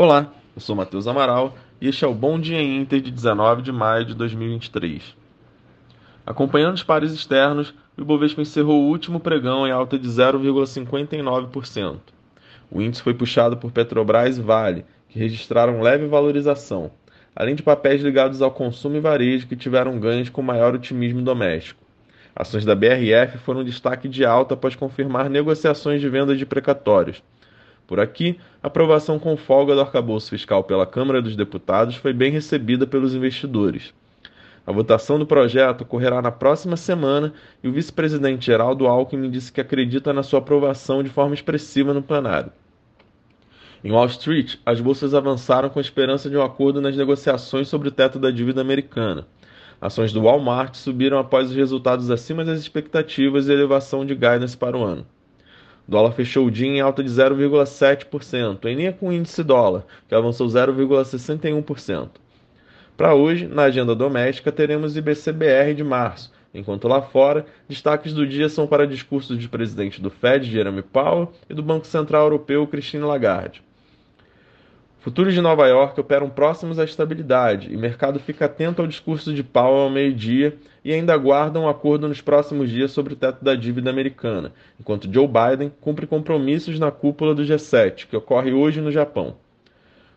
Olá, eu sou Matheus Amaral e este é o Bom Dia Inter de 19 de maio de 2023. Acompanhando os pares externos, o Ibovespa encerrou o último pregão em alta de 0,59%. O índice foi puxado por Petrobras e Vale, que registraram leve valorização, além de papéis ligados ao consumo e varejo que tiveram ganhos com maior otimismo doméstico. Ações da BRF foram destaque de alta após confirmar negociações de venda de precatórios. Por aqui, a aprovação com folga do arcabouço fiscal pela Câmara dos Deputados foi bem recebida pelos investidores. A votação do projeto ocorrerá na próxima semana e o vice-presidente Geraldo Alckmin disse que acredita na sua aprovação de forma expressiva no plenário. Em Wall Street, as bolsas avançaram com a esperança de um acordo nas negociações sobre o teto da dívida americana. Ações do Walmart subiram após os resultados acima das expectativas e elevação de guidance para o ano. O dólar fechou o dia em alta de 0,7%, em linha com o índice dólar, que avançou 0,61%. Para hoje, na agenda doméstica, teremos IBCBR de março, enquanto lá fora, destaques do dia são para discursos de presidente do Fed, Jeremy Powell, e do Banco Central Europeu, Christine Lagarde. Futuros de Nova York operam próximos à estabilidade e o mercado fica atento ao discurso de Powell ao meio-dia e ainda aguarda um acordo nos próximos dias sobre o teto da dívida americana, enquanto Joe Biden cumpre compromissos na cúpula do G7, que ocorre hoje no Japão.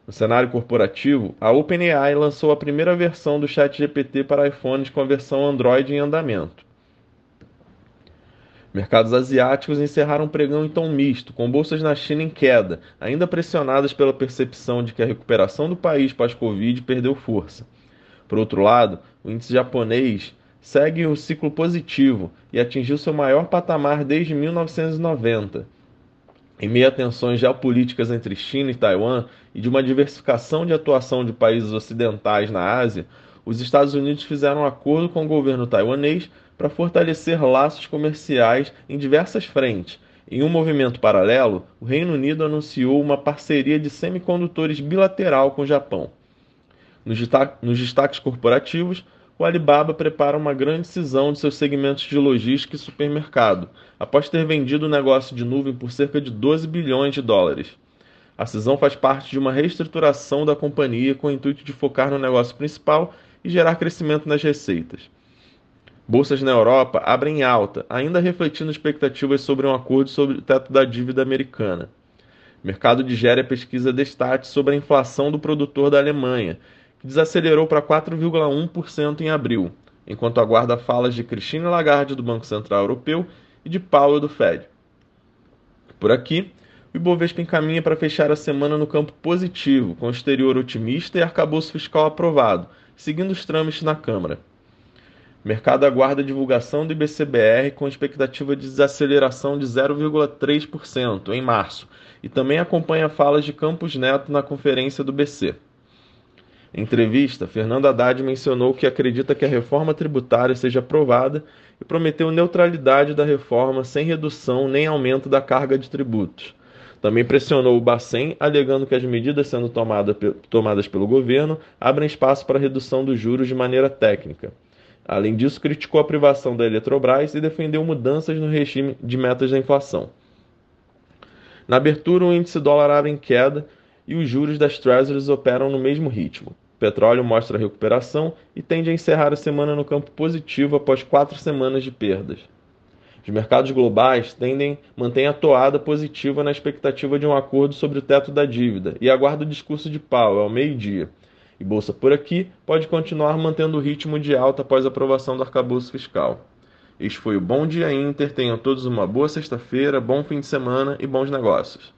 No cenário corporativo, a OpenAI lançou a primeira versão do ChatGPT para iPhones com a versão Android em andamento. Mercados asiáticos encerraram um pregão em tom misto, com bolsas na China em queda, ainda pressionadas pela percepção de que a recuperação do país pós-Covid perdeu força. Por outro lado, o índice japonês segue o ciclo positivo e atingiu seu maior patamar desde 1990. Em meio a tensões geopolíticas entre China e Taiwan e de uma diversificação de atuação de países ocidentais na Ásia, os Estados Unidos fizeram um acordo com o governo taiwanês para fortalecer laços comerciais em diversas frentes. Em um movimento paralelo, o Reino Unido anunciou uma parceria de semicondutores bilateral com o Japão. Nos, nos destaques corporativos, o Alibaba prepara uma grande cisão de seus segmentos de logística e supermercado, após ter vendido o negócio de nuvem por cerca de 12 bilhões de dólares. A cisão faz parte de uma reestruturação da companhia com o intuito de focar no negócio principal e gerar crescimento nas receitas. Bolsas na Europa abrem alta, ainda refletindo expectativas sobre um acordo sobre o teto da dívida americana. Mercado digere a pesquisa Destat sobre a inflação do produtor da Alemanha, que desacelerou para 4,1% em abril, enquanto aguarda falas de Christine Lagarde do Banco Central Europeu e de Powell do Fed. Por aqui, o Ibovespa encaminha para fechar a semana no campo positivo, com exterior otimista e arcabouço fiscal aprovado, seguindo os trâmites na Câmara. O mercado aguarda a divulgação do IBCBR com expectativa de desaceleração de 0,3% em março e também acompanha falas de Campos Neto na conferência do BC. Em entrevista, Fernando Haddad mencionou que acredita que a reforma tributária seja aprovada e prometeu neutralidade da reforma sem redução nem aumento da carga de tributos. Também pressionou o Bacen, alegando que as medidas sendo tomada, tomadas pelo governo abrem espaço para redução dos juros de maneira técnica. Além disso, criticou a privação da Eletrobras e defendeu mudanças no regime de metas da inflação. Na abertura, o índice dólar abre em queda e os juros das Treasuries operam no mesmo ritmo. O petróleo mostra recuperação e tende a encerrar a semana no campo positivo após quatro semanas de perdas. Os mercados globais tendem mantêm a toada positiva na expectativa de um acordo sobre o teto da dívida e aguarda o discurso de Powell ao meio-dia e Bolsa por aqui pode continuar mantendo o ritmo de alta após a aprovação do arcabouço fiscal. Este foi o Bom Dia Inter. Tenham todos uma boa sexta-feira, bom fim de semana e bons negócios.